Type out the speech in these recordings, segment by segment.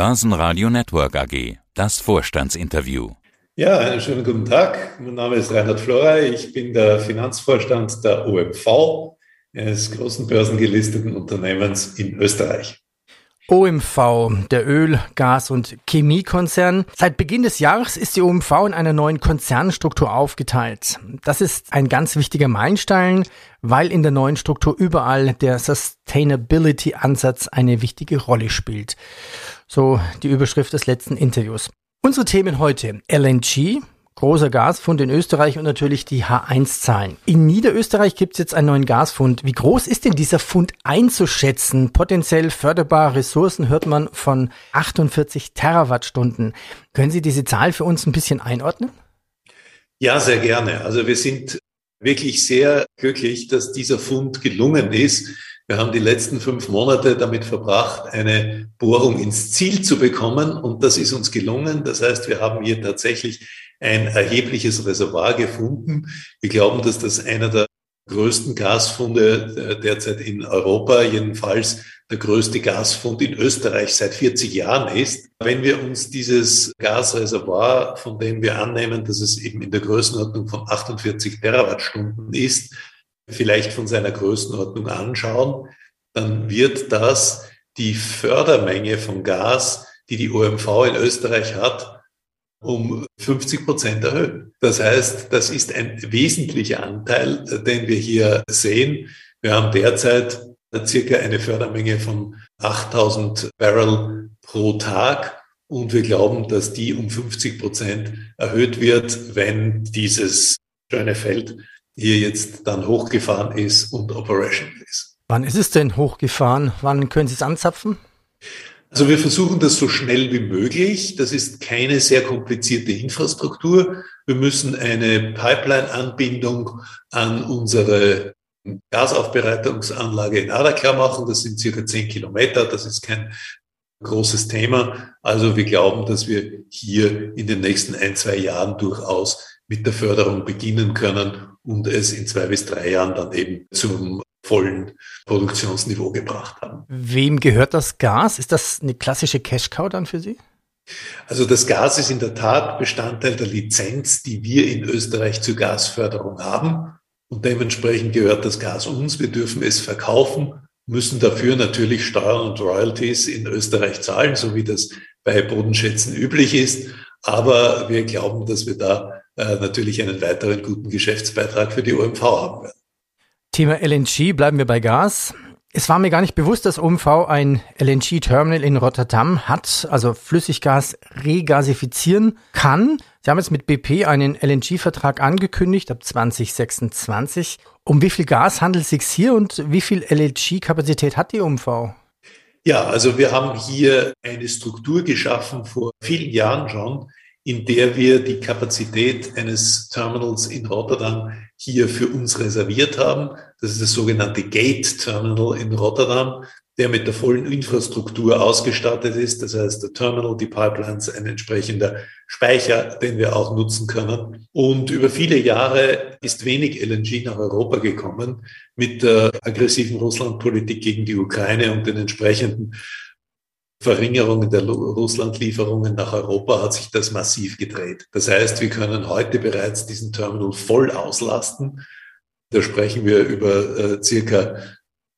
Börsenradio Network AG. Das Vorstandsinterview. Ja, einen schönen guten Tag. Mein Name ist Reinhard Florey. Ich bin der Finanzvorstand der OMV, eines großen börsengelisteten Unternehmens in Österreich. OMV, der Öl-, Gas- und Chemiekonzern. Seit Beginn des Jahres ist die OMV in einer neuen Konzernstruktur aufgeteilt. Das ist ein ganz wichtiger Meilenstein, weil in der neuen Struktur überall der Sustainability-Ansatz eine wichtige Rolle spielt. So die Überschrift des letzten Interviews. Unsere Themen heute LNG, großer Gasfund in Österreich und natürlich die H1-Zahlen. In Niederösterreich gibt es jetzt einen neuen Gasfund. Wie groß ist denn dieser Fund einzuschätzen? Potenziell förderbare Ressourcen hört man von 48 Terawattstunden. Können Sie diese Zahl für uns ein bisschen einordnen? Ja, sehr gerne. Also wir sind wirklich sehr glücklich, dass dieser Fund gelungen ist. Wir haben die letzten fünf Monate damit verbracht, eine Bohrung ins Ziel zu bekommen und das ist uns gelungen. Das heißt, wir haben hier tatsächlich ein erhebliches Reservoir gefunden. Wir glauben, dass das einer der größten Gasfunde äh, derzeit in Europa, jedenfalls der größte Gasfund in Österreich seit 40 Jahren ist. Wenn wir uns dieses Gasreservoir, von dem wir annehmen, dass es eben in der Größenordnung von 48 Terawattstunden ist, vielleicht von seiner Größenordnung anschauen, dann wird das die Fördermenge von Gas, die die OMV in Österreich hat, um 50 Prozent erhöhen. Das heißt, das ist ein wesentlicher Anteil, den wir hier sehen. Wir haben derzeit circa eine Fördermenge von 8000 Barrel pro Tag. Und wir glauben, dass die um 50 Prozent erhöht wird, wenn dieses schöne Feld hier jetzt dann hochgefahren ist und operational ist. Wann ist es denn hochgefahren? Wann können Sie es anzapfen? Also wir versuchen das so schnell wie möglich. Das ist keine sehr komplizierte Infrastruktur. Wir müssen eine Pipeline-Anbindung an unsere Gasaufbereitungsanlage in Adakar machen. Das sind circa zehn Kilometer. Das ist kein großes Thema. Also wir glauben, dass wir hier in den nächsten ein, zwei Jahren durchaus mit der Förderung beginnen können und es in zwei bis drei Jahren dann eben zum vollen Produktionsniveau gebracht haben. Wem gehört das Gas? Ist das eine klassische Cash-Cow dann für Sie? Also das Gas ist in der Tat Bestandteil der Lizenz, die wir in Österreich zur Gasförderung haben. Und dementsprechend gehört das Gas uns. Wir dürfen es verkaufen, müssen dafür natürlich Steuern und Royalties in Österreich zahlen, so wie das bei Bodenschätzen üblich ist. Aber wir glauben, dass wir da äh, natürlich einen weiteren guten Geschäftsbeitrag für die OMV haben werden. Thema LNG, bleiben wir bei Gas. Es war mir gar nicht bewusst, dass OMV ein LNG-Terminal in Rotterdam hat, also Flüssiggas regasifizieren kann. Sie haben jetzt mit BP einen LNG-Vertrag angekündigt ab 2026. Um wie viel Gas handelt es sich hier und wie viel LNG-Kapazität hat die OMV? Ja, also wir haben hier eine Struktur geschaffen vor vielen Jahren schon, in der wir die Kapazität eines Terminals in Rotterdam hier für uns reserviert haben. Das ist das sogenannte Gate Terminal in Rotterdam, der mit der vollen Infrastruktur ausgestattet ist. Das heißt, der Terminal, die Pipelines, ein entsprechender Speicher, den wir auch nutzen können. Und über viele Jahre ist wenig LNG nach Europa gekommen mit der aggressiven Russlandpolitik gegen die Ukraine und den entsprechenden Verringerungen der Russlandlieferungen nach Europa hat sich das massiv gedreht. Das heißt, wir können heute bereits diesen Terminal voll auslasten. Da sprechen wir über äh, circa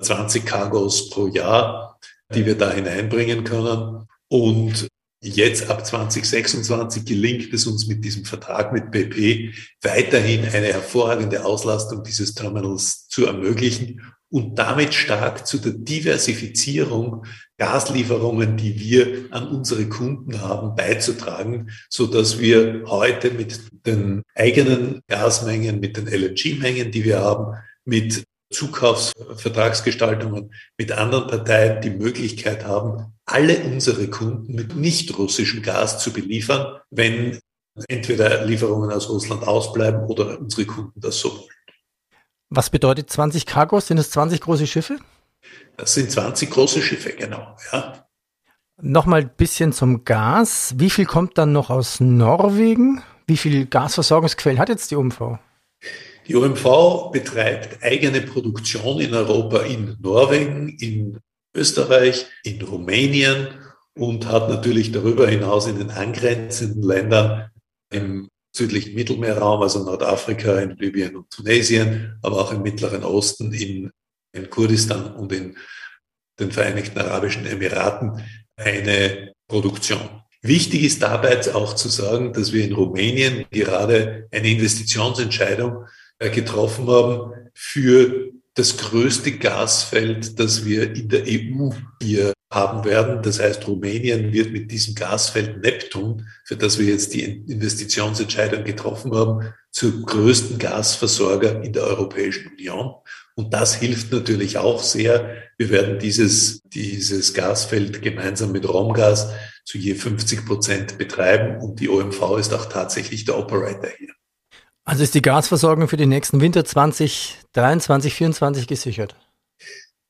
20 Cargos pro Jahr, die wir da hineinbringen können. Und jetzt ab 2026 gelingt es uns mit diesem Vertrag mit BP weiterhin eine hervorragende Auslastung dieses Terminals zu ermöglichen und damit stark zu der Diversifizierung Gaslieferungen, die wir an unsere Kunden haben, beizutragen, so dass wir heute mit den eigenen Gasmengen, mit den LNG-Mengen, die wir haben, mit Zukaufsvertragsgestaltungen mit anderen Parteien die Möglichkeit haben, alle unsere Kunden mit nicht russischem Gas zu beliefern, wenn entweder Lieferungen aus Russland ausbleiben oder unsere Kunden das so wollen. Was bedeutet 20 Cargos? Sind es 20 große Schiffe? Das sind 20 große Schiffe, genau, ja. Nochmal ein bisschen zum Gas. Wie viel kommt dann noch aus Norwegen? Wie viel Gasversorgungsquellen hat jetzt die OMV? Die OMV betreibt eigene Produktion in Europa, in Norwegen, in Österreich, in Rumänien und hat natürlich darüber hinaus in den angrenzenden Ländern im südlichen Mittelmeerraum, also Nordafrika, in Libyen und Tunesien, aber auch im Mittleren Osten, in, in Kurdistan und in den Vereinigten Arabischen Emiraten eine Produktion. Wichtig ist dabei auch zu sagen, dass wir in Rumänien gerade eine Investitionsentscheidung äh, getroffen haben für das größte Gasfeld, das wir in der EU hier haben werden. Das heißt, Rumänien wird mit diesem Gasfeld Neptun, für das wir jetzt die Investitionsentscheidung getroffen haben, zur größten Gasversorger in der Europäischen Union. Und das hilft natürlich auch sehr. Wir werden dieses, dieses Gasfeld gemeinsam mit Romgas zu je 50 Prozent betreiben und die OMV ist auch tatsächlich der Operator hier. Also ist die Gasversorgung für den nächsten Winter 2023, 2024 gesichert?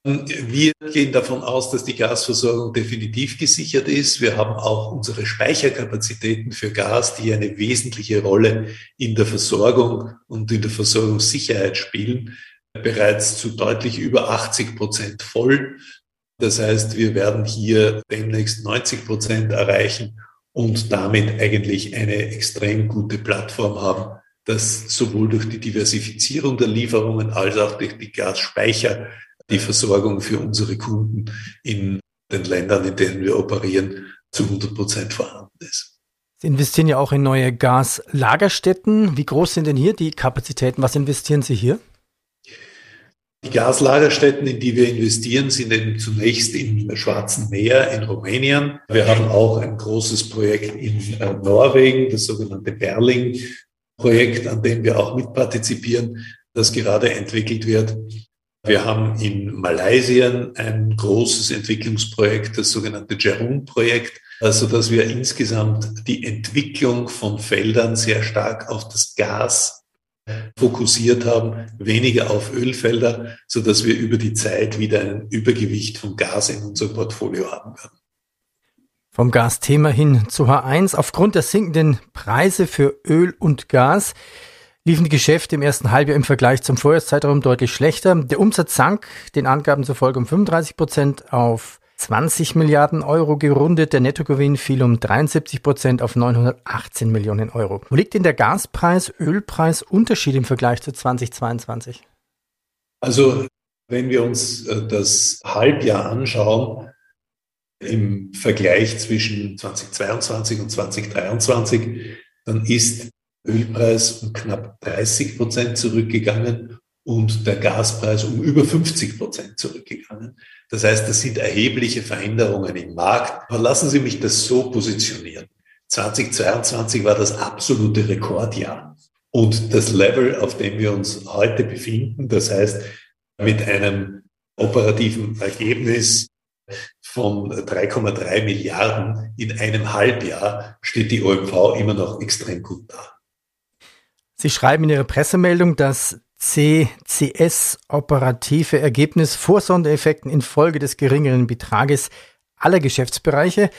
Wir gehen davon aus, dass die Gasversorgung definitiv gesichert ist. Wir haben auch unsere Speicherkapazitäten für Gas, die eine wesentliche Rolle in der Versorgung und in der Versorgungssicherheit spielen, bereits zu deutlich über 80 Prozent voll. Das heißt, wir werden hier demnächst 90 Prozent erreichen und damit eigentlich eine extrem gute Plattform haben, dass sowohl durch die Diversifizierung der Lieferungen als auch durch die Gasspeicher die Versorgung für unsere Kunden in den Ländern, in denen wir operieren, zu 100 Prozent vorhanden ist. Sie investieren ja auch in neue Gaslagerstätten. Wie groß sind denn hier die Kapazitäten? Was investieren Sie hier? Die Gaslagerstätten, in die wir investieren, sind eben zunächst im Schwarzen Meer in Rumänien. Wir haben auch ein großes Projekt in äh, Norwegen, das sogenannte Berling-Projekt, an dem wir auch mitpartizipieren, das gerade entwickelt wird. Wir haben in Malaysia ein großes Entwicklungsprojekt, das sogenannte Jerun-Projekt, also dass wir insgesamt die Entwicklung von Feldern sehr stark auf das Gas fokussiert haben, weniger auf Ölfelder, so dass wir über die Zeit wieder ein Übergewicht von Gas in unserem Portfolio haben werden. Vom Gasthema hin zu H1. Aufgrund der sinkenden Preise für Öl und Gas liefen die Geschäfte im ersten Halbjahr im Vergleich zum Vorjahreszeitraum deutlich schlechter. Der Umsatz sank den Angaben zufolge um 35 Prozent auf 20 Milliarden Euro gerundet. Der Nettogewinn fiel um 73 Prozent auf 918 Millionen Euro. Wo liegt denn der Gaspreis, Ölpreis Unterschied im Vergleich zu 2022? Also, wenn wir uns äh, das Halbjahr anschauen, im Vergleich zwischen 2022 und 2023, dann ist Ölpreis um knapp 30 Prozent zurückgegangen und der Gaspreis um über 50 Prozent zurückgegangen. Das heißt, das sind erhebliche Veränderungen im Markt. Aber lassen Sie mich das so positionieren. 2022 war das absolute Rekordjahr. Und das Level, auf dem wir uns heute befinden, das heißt, mit einem operativen Ergebnis von 3,3 Milliarden in einem Halbjahr steht die OMV immer noch extrem gut da. Sie schreiben in Ihrer Pressemeldung, dass CCS operative Ergebnis vor Sondereffekten infolge des geringeren Betrages aller Geschäftsbereiche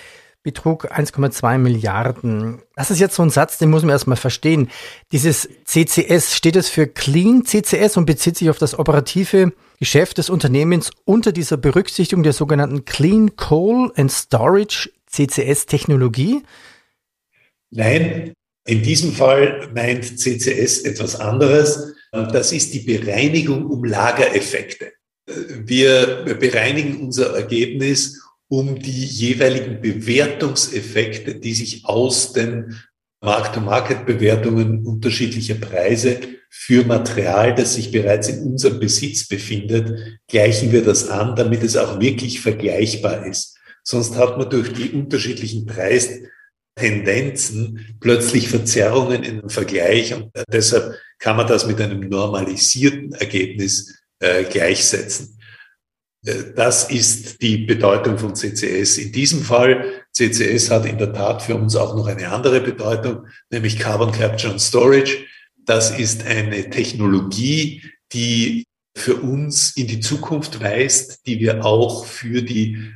betrug 1,2 Milliarden. Das ist jetzt so ein Satz, den muss man erstmal verstehen. Dieses CCS, steht es für Clean CCS und bezieht sich auf das operative Geschäft des Unternehmens unter dieser Berücksichtigung der sogenannten Clean Coal and Storage CCS Technologie? Nein, in diesem Fall meint CCS etwas anderes. Das ist die Bereinigung um Lagereffekte. Wir bereinigen unser Ergebnis um die jeweiligen Bewertungseffekte, die sich aus den Markt-to-Market-Bewertungen unterschiedlicher Preise für Material, das sich bereits in unserem Besitz befindet, gleichen wir das an, damit es auch wirklich vergleichbar ist. Sonst hat man durch die unterschiedlichen Preis Tendenzen plötzlich Verzerrungen in im Vergleich und deshalb kann man das mit einem normalisierten Ergebnis äh, gleichsetzen. Äh, das ist die Bedeutung von CCS. In diesem Fall, CCS hat in der Tat für uns auch noch eine andere Bedeutung, nämlich Carbon Capture and Storage. Das ist eine Technologie, die für uns in die Zukunft weist, die wir auch für die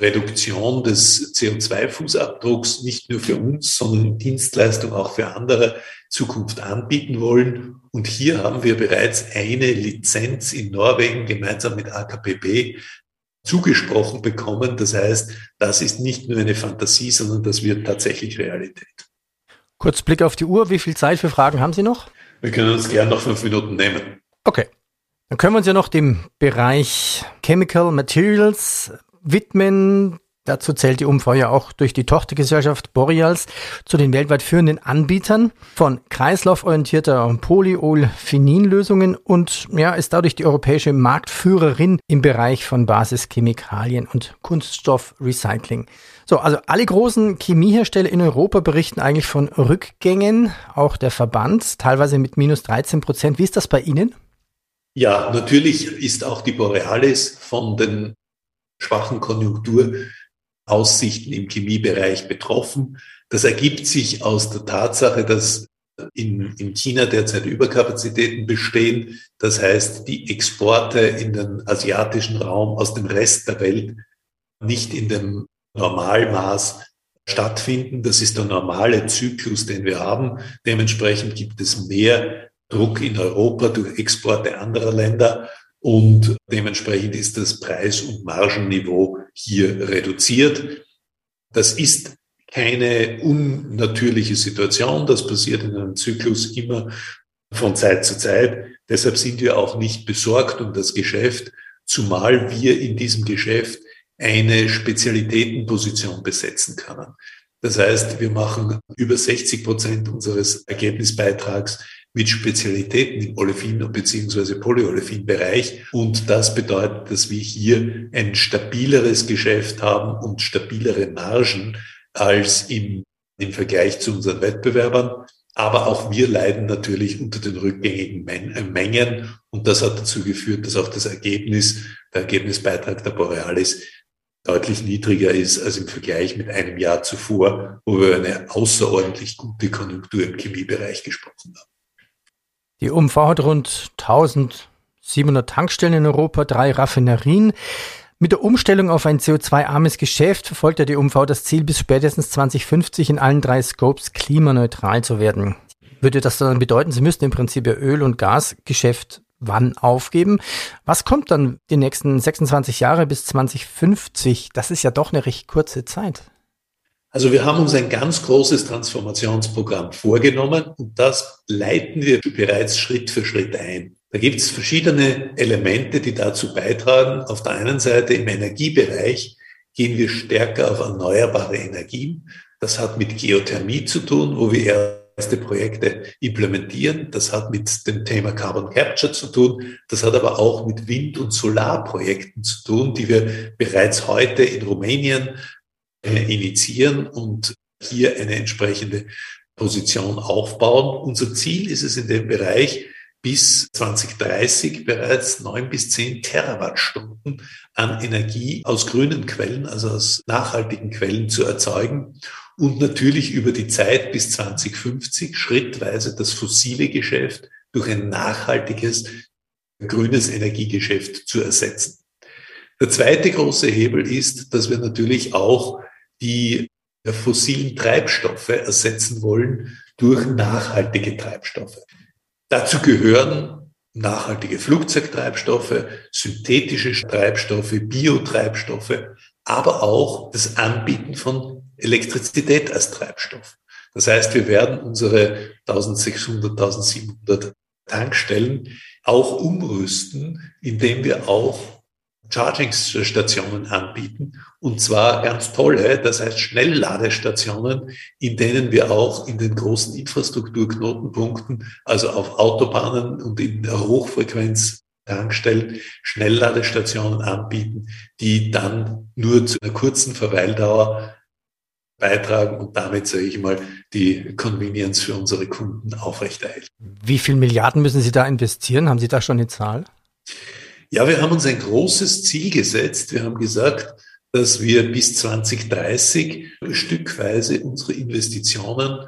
Reduktion des CO2-Fußabdrucks nicht nur für uns, sondern in Dienstleistung auch für andere Zukunft anbieten wollen. Und hier haben wir bereits eine Lizenz in Norwegen gemeinsam mit AKPB zugesprochen bekommen. Das heißt, das ist nicht nur eine Fantasie, sondern das wird tatsächlich Realität. Kurz Blick auf die Uhr. Wie viel Zeit für Fragen haben Sie noch? Wir können uns gern noch fünf Minuten nehmen. Okay. Dann können wir uns ja noch dem Bereich Chemical Materials widmen. Dazu zählt die ja auch durch die Tochtergesellschaft Boreals zu den weltweit führenden Anbietern von kreislauforientierter Polyolphenin-Lösungen und ja, ist dadurch die europäische Marktführerin im Bereich von Basischemikalien und Kunststoffrecycling. So, also alle großen Chemiehersteller in Europa berichten eigentlich von Rückgängen, auch der Verband, teilweise mit minus 13 Prozent. Wie ist das bei Ihnen? Ja, natürlich ist auch die Borealis von den schwachen Konjunktur Aussichten im Chemiebereich betroffen. Das ergibt sich aus der Tatsache, dass in, in China derzeit Überkapazitäten bestehen. Das heißt, die Exporte in den asiatischen Raum aus dem Rest der Welt nicht in dem Normalmaß stattfinden. Das ist der normale Zyklus, den wir haben. Dementsprechend gibt es mehr Druck in Europa durch Exporte anderer Länder und dementsprechend ist das Preis- und Margenniveau hier reduziert. Das ist keine unnatürliche Situation. Das passiert in einem Zyklus immer von Zeit zu Zeit. Deshalb sind wir auch nicht besorgt um das Geschäft, zumal wir in diesem Geschäft eine Spezialitätenposition besetzen können. Das heißt, wir machen über 60 Prozent unseres Ergebnisbeitrags mit Spezialitäten im Olefin- bzw. Polyolefin-Bereich. Und das bedeutet, dass wir hier ein stabileres Geschäft haben und stabilere Margen als im, im Vergleich zu unseren Wettbewerbern. Aber auch wir leiden natürlich unter den rückgängigen äh, Mengen. Und das hat dazu geführt, dass auch das Ergebnis, der Ergebnisbeitrag der Borealis deutlich niedriger ist als im Vergleich mit einem Jahr zuvor, wo wir eine außerordentlich gute Konjunktur im Chemiebereich gesprochen haben. Die UMV hat rund 1700 Tankstellen in Europa, drei Raffinerien. Mit der Umstellung auf ein CO2-armes Geschäft verfolgt ja die UMV das Ziel, bis spätestens 2050 in allen drei Scopes klimaneutral zu werden. Würde das dann bedeuten, Sie müssten im Prinzip Ihr Öl- und Gasgeschäft wann aufgeben? Was kommt dann die nächsten 26 Jahre bis 2050? Das ist ja doch eine recht kurze Zeit. Also wir haben uns ein ganz großes Transformationsprogramm vorgenommen und das leiten wir bereits Schritt für Schritt ein. Da gibt es verschiedene Elemente, die dazu beitragen. Auf der einen Seite im Energiebereich gehen wir stärker auf erneuerbare Energien. Das hat mit Geothermie zu tun, wo wir erste Projekte implementieren. Das hat mit dem Thema Carbon Capture zu tun. Das hat aber auch mit Wind- und Solarprojekten zu tun, die wir bereits heute in Rumänien initiieren und hier eine entsprechende Position aufbauen. Unser Ziel ist es in dem Bereich, bis 2030 bereits neun bis zehn Terawattstunden an Energie aus grünen Quellen, also aus nachhaltigen Quellen zu erzeugen und natürlich über die Zeit bis 2050 schrittweise das fossile Geschäft durch ein nachhaltiges grünes Energiegeschäft zu ersetzen. Der zweite große Hebel ist, dass wir natürlich auch die fossilen Treibstoffe ersetzen wollen durch nachhaltige Treibstoffe. Dazu gehören nachhaltige Flugzeugtreibstoffe, synthetische Treibstoffe, Biotreibstoffe, aber auch das Anbieten von Elektrizität als Treibstoff. Das heißt, wir werden unsere 1600, 1700 Tankstellen auch umrüsten, indem wir auch Charging-Stationen anbieten. Und zwar ganz tolle, das heißt Schnellladestationen, in denen wir auch in den großen Infrastrukturknotenpunkten, also auf Autobahnen und in der Hochfrequenz Tankstellen Schnellladestationen anbieten, die dann nur zu einer kurzen Verweildauer beitragen und damit, sage ich mal, die Convenience für unsere Kunden aufrechterhalten. Wie viel Milliarden müssen Sie da investieren? Haben Sie da schon eine Zahl? Ja, wir haben uns ein großes Ziel gesetzt. Wir haben gesagt, dass wir bis 2030 stückweise unsere Investitionen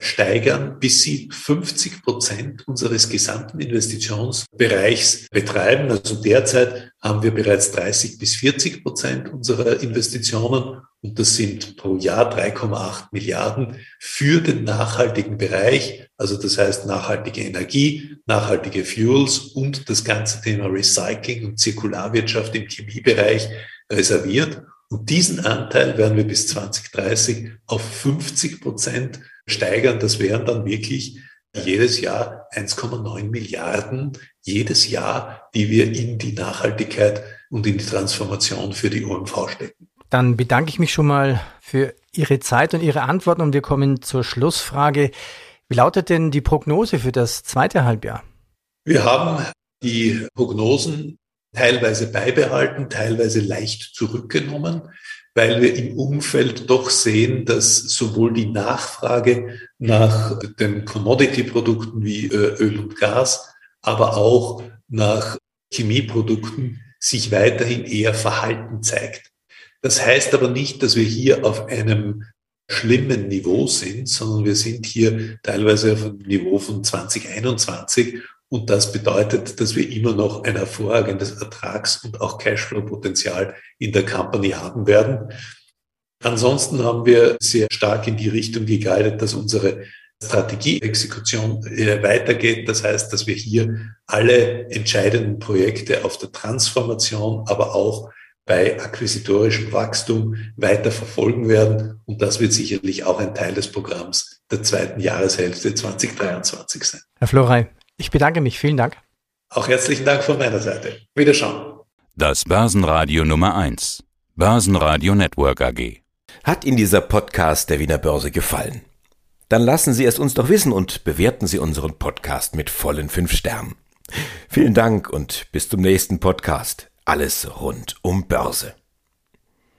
steigern, bis sie 50 Prozent unseres gesamten Investitionsbereichs betreiben. Also derzeit haben wir bereits 30 bis 40 Prozent unserer Investitionen und das sind pro Jahr 3,8 Milliarden für den nachhaltigen Bereich. Also das heißt nachhaltige Energie, nachhaltige Fuels und das ganze Thema Recycling und Zirkularwirtschaft im Chemiebereich reserviert. Und diesen Anteil werden wir bis 2030 auf 50 Prozent steigern. Das wären dann wirklich jedes Jahr 1,9 Milliarden jedes Jahr, die wir in die Nachhaltigkeit und in die Transformation für die OMV stecken. Dann bedanke ich mich schon mal für Ihre Zeit und Ihre Antworten und wir kommen zur Schlussfrage. Wie lautet denn die Prognose für das zweite Halbjahr? Wir haben die Prognosen teilweise beibehalten, teilweise leicht zurückgenommen, weil wir im Umfeld doch sehen, dass sowohl die Nachfrage nach den Commodity-Produkten wie äh, Öl und Gas, aber auch nach Chemieprodukten sich weiterhin eher verhalten zeigt. Das heißt aber nicht, dass wir hier auf einem schlimmen Niveau sind, sondern wir sind hier teilweise auf einem Niveau von 2021 und das bedeutet, dass wir immer noch ein hervorragendes Ertrags- und auch Cashflow-Potenzial in der Company haben werden. Ansonsten haben wir sehr stark in die Richtung geguidet, dass unsere Strategieexekution äh, weitergeht. Das heißt, dass wir hier alle entscheidenden Projekte auf der Transformation, aber auch bei akquisitorischem Wachstum weiter verfolgen werden. Und das wird sicherlich auch ein Teil des Programms der zweiten Jahreshälfte 2023 sein. Herr Florey, ich bedanke mich. Vielen Dank. Auch herzlichen Dank von meiner Seite. Wiederschauen. Das Börsenradio Nummer 1. Börsenradio Network AG. Hat Ihnen dieser Podcast der Wiener Börse gefallen? Dann lassen Sie es uns doch wissen und bewerten Sie unseren Podcast mit vollen fünf Sternen. Vielen Dank und bis zum nächsten Podcast. Alles rund um Börse.